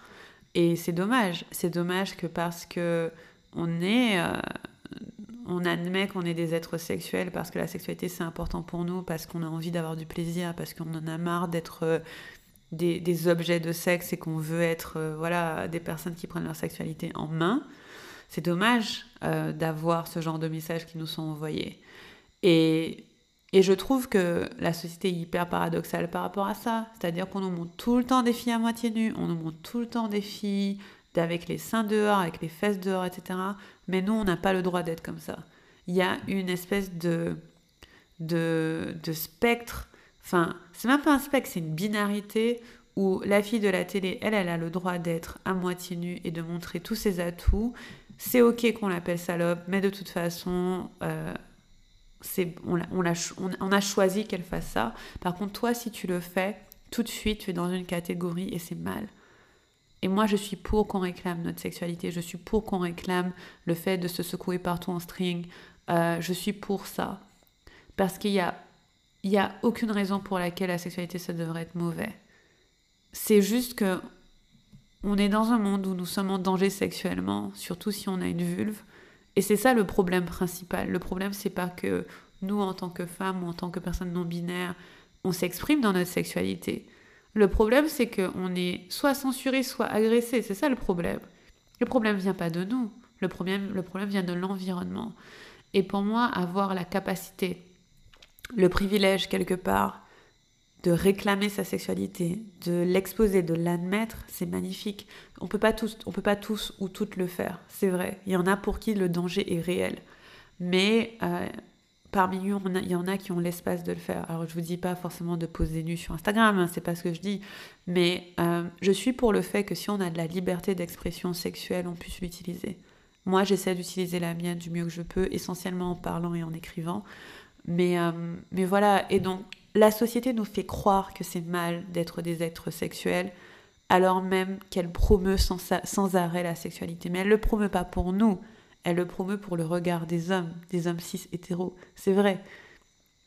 Et c'est dommage. C'est dommage que parce que on est. Euh, on admet qu'on est des êtres sexuels parce que la sexualité c'est important pour nous, parce qu'on a envie d'avoir du plaisir, parce qu'on en a marre d'être euh, des, objets de sexe et qu'on veut être euh, voilà, des personnes qui prennent leur sexualité en main. C'est dommage d'avoir ce genre de messages qui nous sont envoyés. Et et je trouve que la société est hyper paradoxale par rapport à ça. C'est-à-dire qu'on nous montre tout le temps des filles à moitié nues, on nous montre tout le temps des filles avec les seins dehors, avec les fesses dehors, etc. Mais nous, on n'a pas le droit d'être comme ça. Il y a une espèce de, de, de spectre. Enfin, c'est même pas un spectre, c'est une binarité où la fille de la télé, elle, elle a le droit d'être à moitié nue et de montrer tous ses atouts. C'est ok qu'on l'appelle salope, mais de toute façon, euh, on, a, choisi qu'elle fasse ça. Par contre, toi, si tu le fais, tout de suite, tu es dans une catégorie et c'est mal. Et moi, je suis pour qu'on réclame notre sexualité. Je suis pour qu'on réclame le fait de se secouer partout en string. Euh, je suis pour ça. Parce qu'il y a, y a aucune raison pour laquelle la sexualité, ça devrait être mauvais. C'est juste que on est dans un monde où nous sommes en danger sexuellement, surtout si on a une vulve. Et c'est ça le problème principal. Le problème, c'est pas que nous, en tant que femmes ou en tant que personnes non binaires, on s'exprime dans notre sexualité. Le problème, c'est qu'on est soit censuré, soit agressé. C'est ça le problème. Le problème vient pas de nous. Le problème, le problème vient de l'environnement. Et pour moi, avoir la capacité, le privilège quelque part, de réclamer sa sexualité, de l'exposer, de l'admettre, c'est magnifique. On peut pas tous, on peut pas tous ou toutes le faire, c'est vrai. Il y en a pour qui le danger est réel, mais euh, parmi eux, il y en a qui ont l'espace de le faire. Alors je vous dis pas forcément de poser nu sur Instagram, hein, c'est pas ce que je dis, mais euh, je suis pour le fait que si on a de la liberté d'expression sexuelle, on puisse l'utiliser. Moi, j'essaie d'utiliser la mienne du mieux que je peux, essentiellement en parlant et en écrivant. Mais, euh, mais voilà, et donc la société nous fait croire que c'est mal d'être des êtres sexuels, alors même qu'elle promeut sans, arrêt la sexualité. Mais elle ne le promeut pas pour nous, elle le promeut pour le regard des hommes, des hommes cis hétéros. C'est vrai.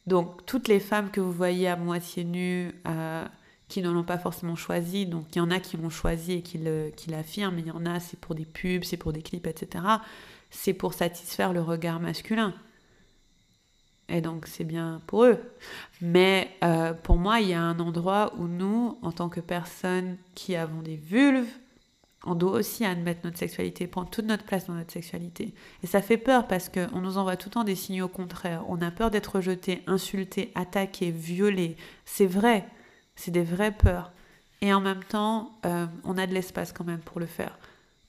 Donc toutes les femmes que vous voyez à moitié nues, euh, qui ne l'ont pas forcément choisi, donc il y en a qui l'ont choisi et qui l'affirment, il y en a c'est pour des pubs, c'est pour des clips, etc. C'est pour satisfaire le regard masculin. Et donc c'est bien pour eux. Mais euh, pour moi, il y a un endroit où nous, en tant que personnes qui avons des vulves, on doit aussi admettre notre sexualité, prendre toute notre place dans notre sexualité. Et ça fait peur parce qu'on nous envoie tout le temps des signaux contraires. On a peur d'être rejeté, insulté, attaqué, violé. C'est vrai, c'est des vraies peurs. Et en même temps, euh, on a de l'espace quand même pour le faire.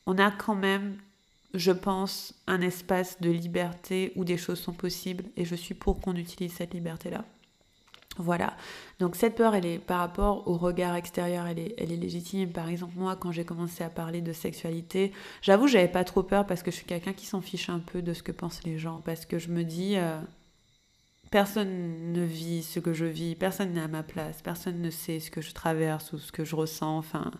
On a quand même je pense, un espace de liberté où des choses sont possibles et je suis pour qu'on utilise cette liberté-là. Voilà. Donc cette peur, elle est par rapport au regard extérieur, elle est, elle est légitime. Par exemple, moi, quand j'ai commencé à parler de sexualité, j'avoue, j'avais pas trop peur parce que je suis quelqu'un qui s'en fiche un peu de ce que pensent les gens. Parce que je me dis, euh, personne ne vit ce que je vis, personne n'est à ma place, personne ne sait ce que je traverse ou ce que je ressens. Enfin,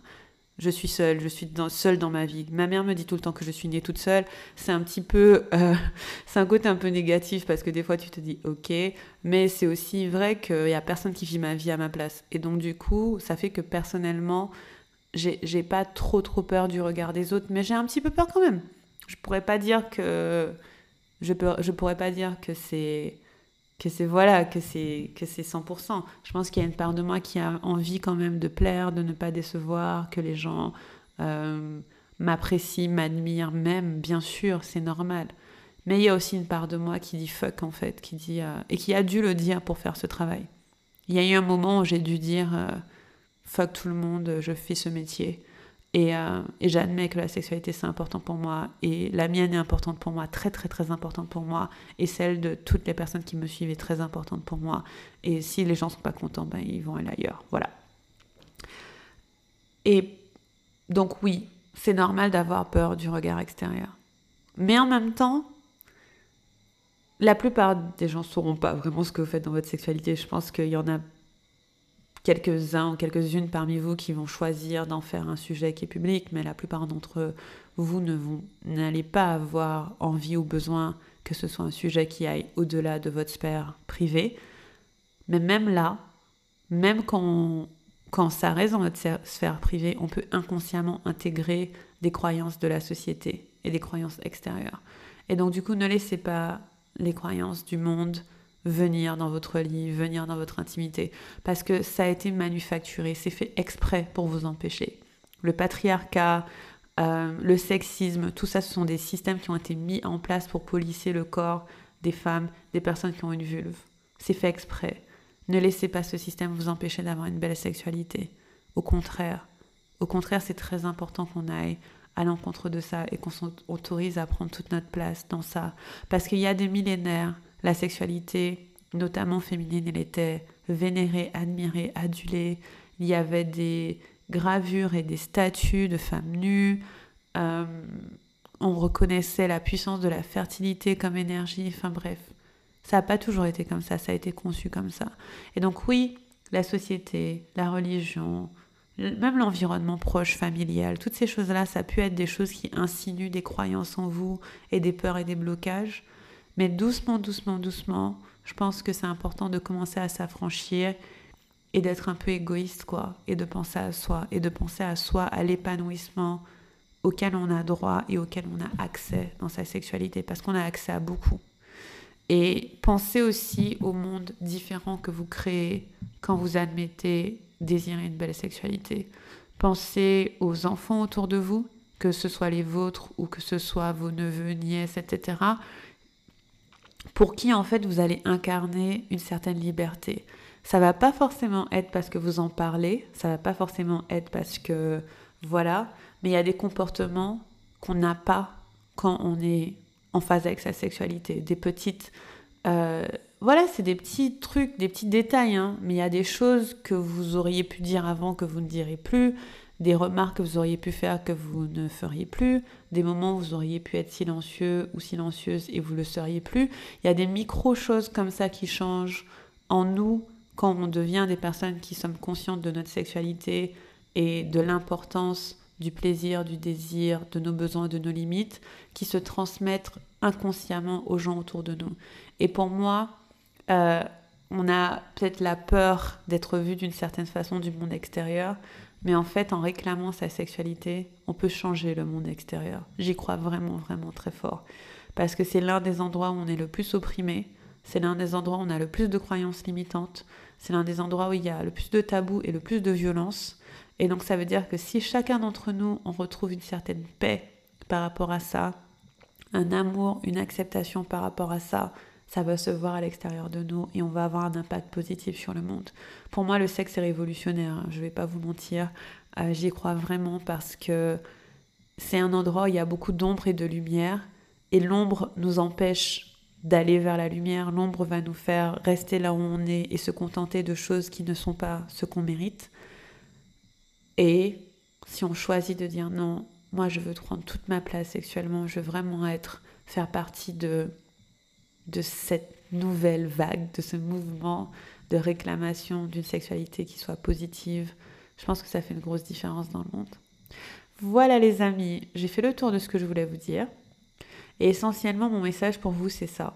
je suis seule, je suis seule dans ma vie. Ma mère me dit tout le temps que je suis née toute seule. C'est un petit peu, euh, c'est un côté un peu négatif parce que des fois tu te dis ok, mais c'est aussi vrai qu'il y a personne qui vit ma vie à ma place. Et donc du coup, ça fait que personnellement, j'ai pas trop trop peur du regard des autres, mais j'ai un petit peu peur quand même. Je pourrais pas dire que je, peux, je pourrais pas dire que c'est que c'est voilà que c'est que c'est 100%. Je pense qu'il y a une part de moi qui a envie quand même de plaire, de ne pas décevoir, que les gens euh, m'apprécient, m'admirent même, bien sûr, c'est normal. Mais il y a aussi une part de moi qui dit fuck en fait, qui dit euh, et qui a dû le dire pour faire ce travail. Il y a eu un moment où j'ai dû dire euh, fuck tout le monde, je fais ce métier. Euh, et, j'admets que la sexualité c'est important pour moi et la mienne est importante pour moi, très très très importante pour moi et celle de toutes les personnes qui me suivent est très importante pour moi. Et si les gens sont pas contents, ben, ils vont aller ailleurs. Voilà. Et donc oui, c'est normal d'avoir peur du regard extérieur. Mais en même temps, la plupart des gens ne sauront pas vraiment ce que vous faites dans votre sexualité. Je pense qu'il y en a quelques-uns ou quelques-unes parmi vous qui vont choisir d'en faire un sujet qui est public, mais la plupart d'entre vous ne n'allez pas avoir envie ou besoin que ce soit un sujet qui aille au-delà de votre sphère privée. Mais même là, même quand, quand ça reste dans notre sphère privée, on peut inconsciemment intégrer des croyances de la société et des croyances extérieures. Et donc du coup, ne laissez pas les croyances du monde venir dans votre lit, venir dans votre intimité, parce que ça a été manufacturé, c'est fait exprès pour vous empêcher. Le patriarcat, euh, le sexisme, tout ça, ce sont des systèmes qui ont été mis en place pour polisser le corps des femmes, des personnes qui ont une vulve. C'est fait exprès. Ne laissez pas ce système vous empêcher d'avoir une belle sexualité. Au contraire, au contraire, c'est très important qu'on aille à l'encontre de ça et qu'on s'autorise à prendre toute notre place dans ça. Parce qu'il y a des millénaires, la sexualité, notamment féminine, elle était vénérée, admirée, adulée. Il y avait des gravures et des statues de femmes nues. Euh, on reconnaissait la puissance de la fertilité comme énergie. Enfin bref, ça n'a pas toujours été comme ça, ça a été conçu comme ça. Et donc oui, la société, la religion, même l'environnement proche, familial, toutes ces choses-là, ça a pu être des choses qui insinuent des croyances en vous et des peurs et des blocages. Mais doucement, doucement, doucement, je pense que c'est important de commencer à s'affranchir et d'être un peu égoïste, quoi, et de penser à soi, et de penser à soi, à l'épanouissement auquel on a droit et auquel on a accès dans sa sexualité, parce qu'on a accès à beaucoup. Et pensez aussi au monde différent que vous créez quand vous admettez désirer une belle sexualité. Pensez aux enfants autour de vous, que ce soit les vôtres ou que ce soit vos neveux, nièces, etc pour qui en fait vous allez incarner une certaine liberté. Ça va pas forcément être parce que vous en parlez, ça va pas forcément être parce que voilà, mais il y a des comportements qu'on n'a pas quand on est en phase avec sa sexualité, des petites euh, voilà, c'est des petits trucs, des petits détails, hein, mais il y a des choses que vous auriez pu dire avant que vous ne direz plus, des remarques que vous auriez pu faire que vous ne feriez plus, des moments où vous auriez pu être silencieux ou silencieuse et vous le seriez plus. Il y a des micro-choses comme ça qui changent en nous quand on devient des personnes qui sommes conscientes de notre sexualité et de l'importance du plaisir, du désir, de nos besoins, de nos limites, qui se transmettent inconsciemment aux gens autour de nous. Et pour moi, euh, on a peut-être la peur d'être vu d'une certaine façon du monde extérieur, mais en fait, en réclamant sa sexualité, on peut changer le monde extérieur. J'y crois vraiment, vraiment très fort. Parce que c'est l'un des endroits où on est le plus opprimé, c'est l'un des endroits où on a le plus de croyances limitantes, c'est l'un des endroits où il y a le plus de tabous et le plus de violence. Et donc ça veut dire que si chacun d'entre nous, on retrouve une certaine paix par rapport à ça, un amour, une acceptation par rapport à ça, ça va se voir à l'extérieur de nous et on va avoir un impact positif sur le monde. Pour moi, le sexe est révolutionnaire, hein, je ne vais pas vous mentir. Euh, j'y crois vraiment parce que c'est un endroit où il y a beaucoup d'ombre et de lumière et l'ombre nous empêche d'aller vers la lumière. L'ombre va nous faire rester là où on est et se contenter de choses qui ne sont pas ce qu'on mérite. Et si on choisit de dire non, moi je veux prendre toute ma place sexuellement, je veux vraiment être, faire partie de de cette nouvelle vague, de ce mouvement de réclamation d'une sexualité qui soit positive. Je pense que ça fait une grosse différence dans le monde. Voilà les amis, j'ai fait le tour de ce que je voulais vous dire. Et essentiellement, mon message pour vous, c'est ça.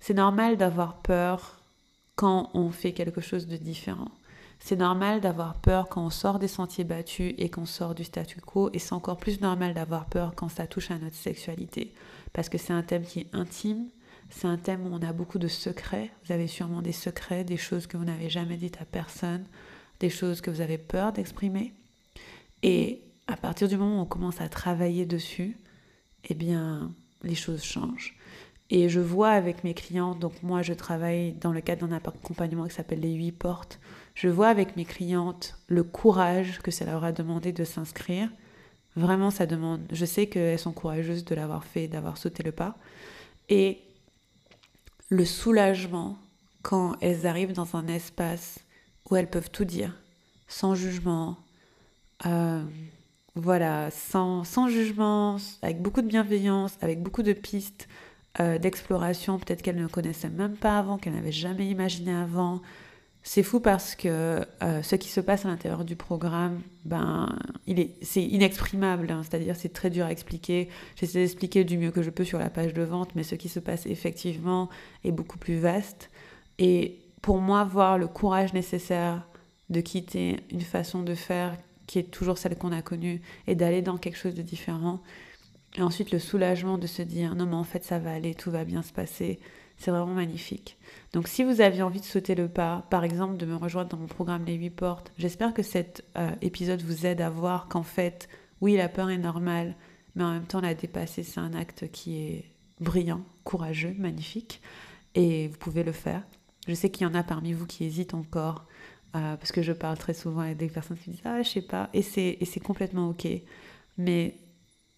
C'est normal d'avoir peur quand on fait quelque chose de différent. C'est normal d'avoir peur quand on sort des sentiers battus et qu'on sort du statu quo. Et c'est encore plus normal d'avoir peur quand ça touche à notre sexualité. Parce que c'est un thème qui est intime. C'est un thème où on a beaucoup de secrets. Vous avez sûrement des secrets, des choses que vous n'avez jamais dites à personne, des choses que vous avez peur d'exprimer. Et à partir du moment où on commence à travailler dessus, eh bien, les choses changent. Et je vois avec mes clients, donc moi je travaille dans le cadre d'un accompagnement qui s'appelle les huit portes, je vois avec mes clientes le courage que ça leur a demandé de s'inscrire. Vraiment, ça demande, je sais qu'elles sont courageuses de l'avoir fait, d'avoir sauté le pas. Et le soulagement quand elles arrivent dans un espace où elles peuvent tout dire, sans jugement, euh, voilà, sans, sans, jugement, avec beaucoup de bienveillance, avec beaucoup de pistes euh, d'exploration, peut-être qu'elles ne connaissaient même pas avant, qu'elles n'avaient jamais imaginé avant. C'est fou parce que euh, ce qui se passe à l'intérieur du programme, ben, il est, c'est inexprimable, hein. c'est-à-dire c'est très dur à expliquer. J'essaie d'expliquer du mieux que je peux sur la page de vente, mais ce qui se passe effectivement est beaucoup plus vaste. Et pour moi, voir le courage nécessaire de quitter une façon de faire qui est toujours celle qu'on a connue, et d'aller dans quelque chose de différent. Et ensuite, le soulagement de se dire non, mais en fait, ça va aller, tout va bien se passer. C'est vraiment magnifique. Donc, si vous aviez envie de sauter le pas, par exemple, de me rejoindre dans mon programme Les 8 portes, j'espère que cet euh, épisode vous aide à voir qu'en fait, oui, la peur est normale, mais en même temps, la dépasser, c'est un acte qui est brillant, courageux, magnifique. Et vous pouvez le faire. Je sais qu'il y en a parmi vous qui hésitent encore euh, parce que je parle très souvent avec des personnes qui disent Ah, je sais pas, et c'est, complètement ok. Mais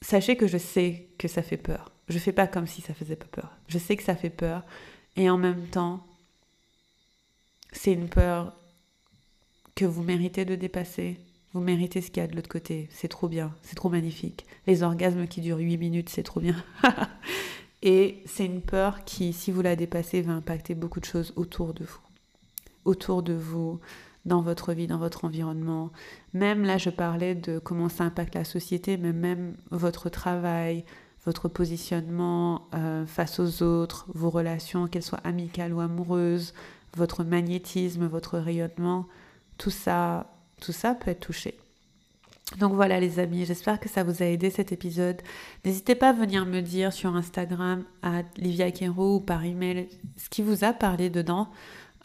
sachez que je sais que ça fait peur. Je fais pas comme si ça faisait pas peur. Je sais que ça fait peur, et en même temps, c'est une peur que vous méritez de dépasser. Vous méritez ce qu'il y a de l'autre côté. C'est trop bien, c'est trop magnifique. Les orgasmes qui durent 8 minutes, c'est trop bien. et c'est une peur qui, si vous la dépassez, va impacter beaucoup de choses autour de vous. Autour de vous, dans votre vie, dans votre environnement. Même là, je parlais de comment ça impacte la société, mais même votre travail, votre positionnement euh, face aux autres, vos relations, qu'elles soient amicales ou amoureuses, votre magnétisme, votre rayonnement, tout ça, tout ça peut être touché. Donc voilà les amis, j'espère que ça vous a aidé cet épisode. N'hésitez pas à venir me dire sur Instagram à Livia Kero ou par email ce qui vous a parlé dedans.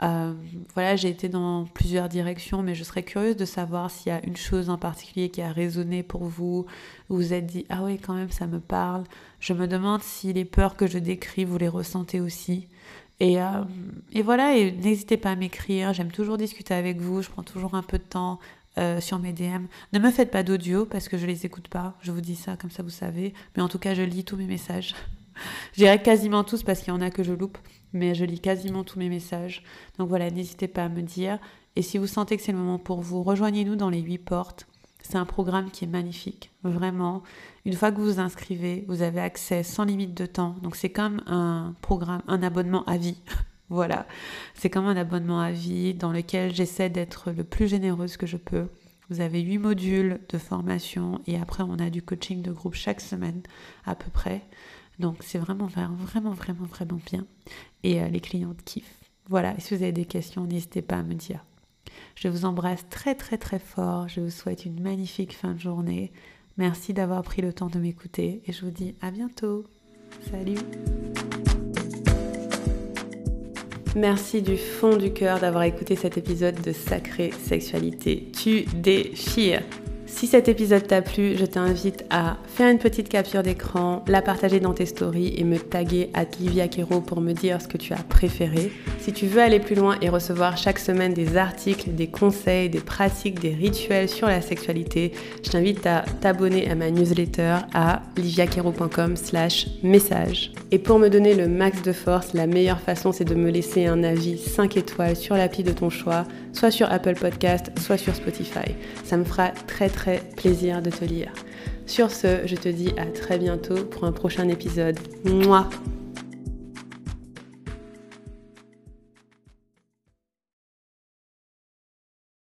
Euh, voilà, j'ai été dans plusieurs directions, mais je serais curieuse de savoir s'il y a une chose en particulier qui a résonné pour vous, vous vous êtes dit ah oui quand même ça me parle. Je me demande si les peurs que je décris vous les ressentez aussi. Et, euh, et voilà, et n'hésitez pas à m'écrire. J'aime toujours discuter avec vous. Je prends toujours un peu de temps euh, sur mes DM. Ne me faites pas d'audio parce que je les écoute pas. Je vous dis ça comme ça vous savez. Mais en tout cas, je lis tous mes messages. Je quasiment tous parce qu'il y en a que je loupe mais je lis quasiment tous mes messages. Donc voilà, n'hésitez pas à me dire. Et si vous sentez que c'est le moment pour vous, rejoignez-nous dans les 8 portes. C'est un programme qui est magnifique, vraiment. Une fois que vous vous inscrivez, vous avez accès sans limite de temps. Donc c'est comme un programme, un abonnement à vie. voilà, c'est comme un abonnement à vie dans lequel j'essaie d'être le plus généreuse que je peux. Vous avez 8 modules de formation et après on a du coaching de groupe chaque semaine à peu près. Donc c'est vraiment, vraiment, vraiment, vraiment bien. Et euh, les clientes kiffent. Voilà, si vous avez des questions, n'hésitez pas à me dire. Je vous embrasse très très très fort. Je vous souhaite une magnifique fin de journée. Merci d'avoir pris le temps de m'écouter et je vous dis à bientôt. Salut Merci du fond du cœur d'avoir écouté cet épisode de Sacrée Sexualité. Tu déchires si cet épisode t'a plu, je t'invite à faire une petite capture d'écran, la partager dans tes stories et me taguer à Livia Kero pour me dire ce que tu as préféré. Si tu veux aller plus loin et recevoir chaque semaine des articles, des conseils, des pratiques, des rituels sur la sexualité, je t'invite à t'abonner à ma newsletter à liviakero.com slash message. Et pour me donner le max de force, la meilleure façon c'est de me laisser un avis 5 étoiles sur l'appli de ton choix, soit sur Apple Podcast, soit sur Spotify. Ça me fera très très plaisir de te lire. Sur ce, je te dis à très bientôt pour un prochain épisode. Moi.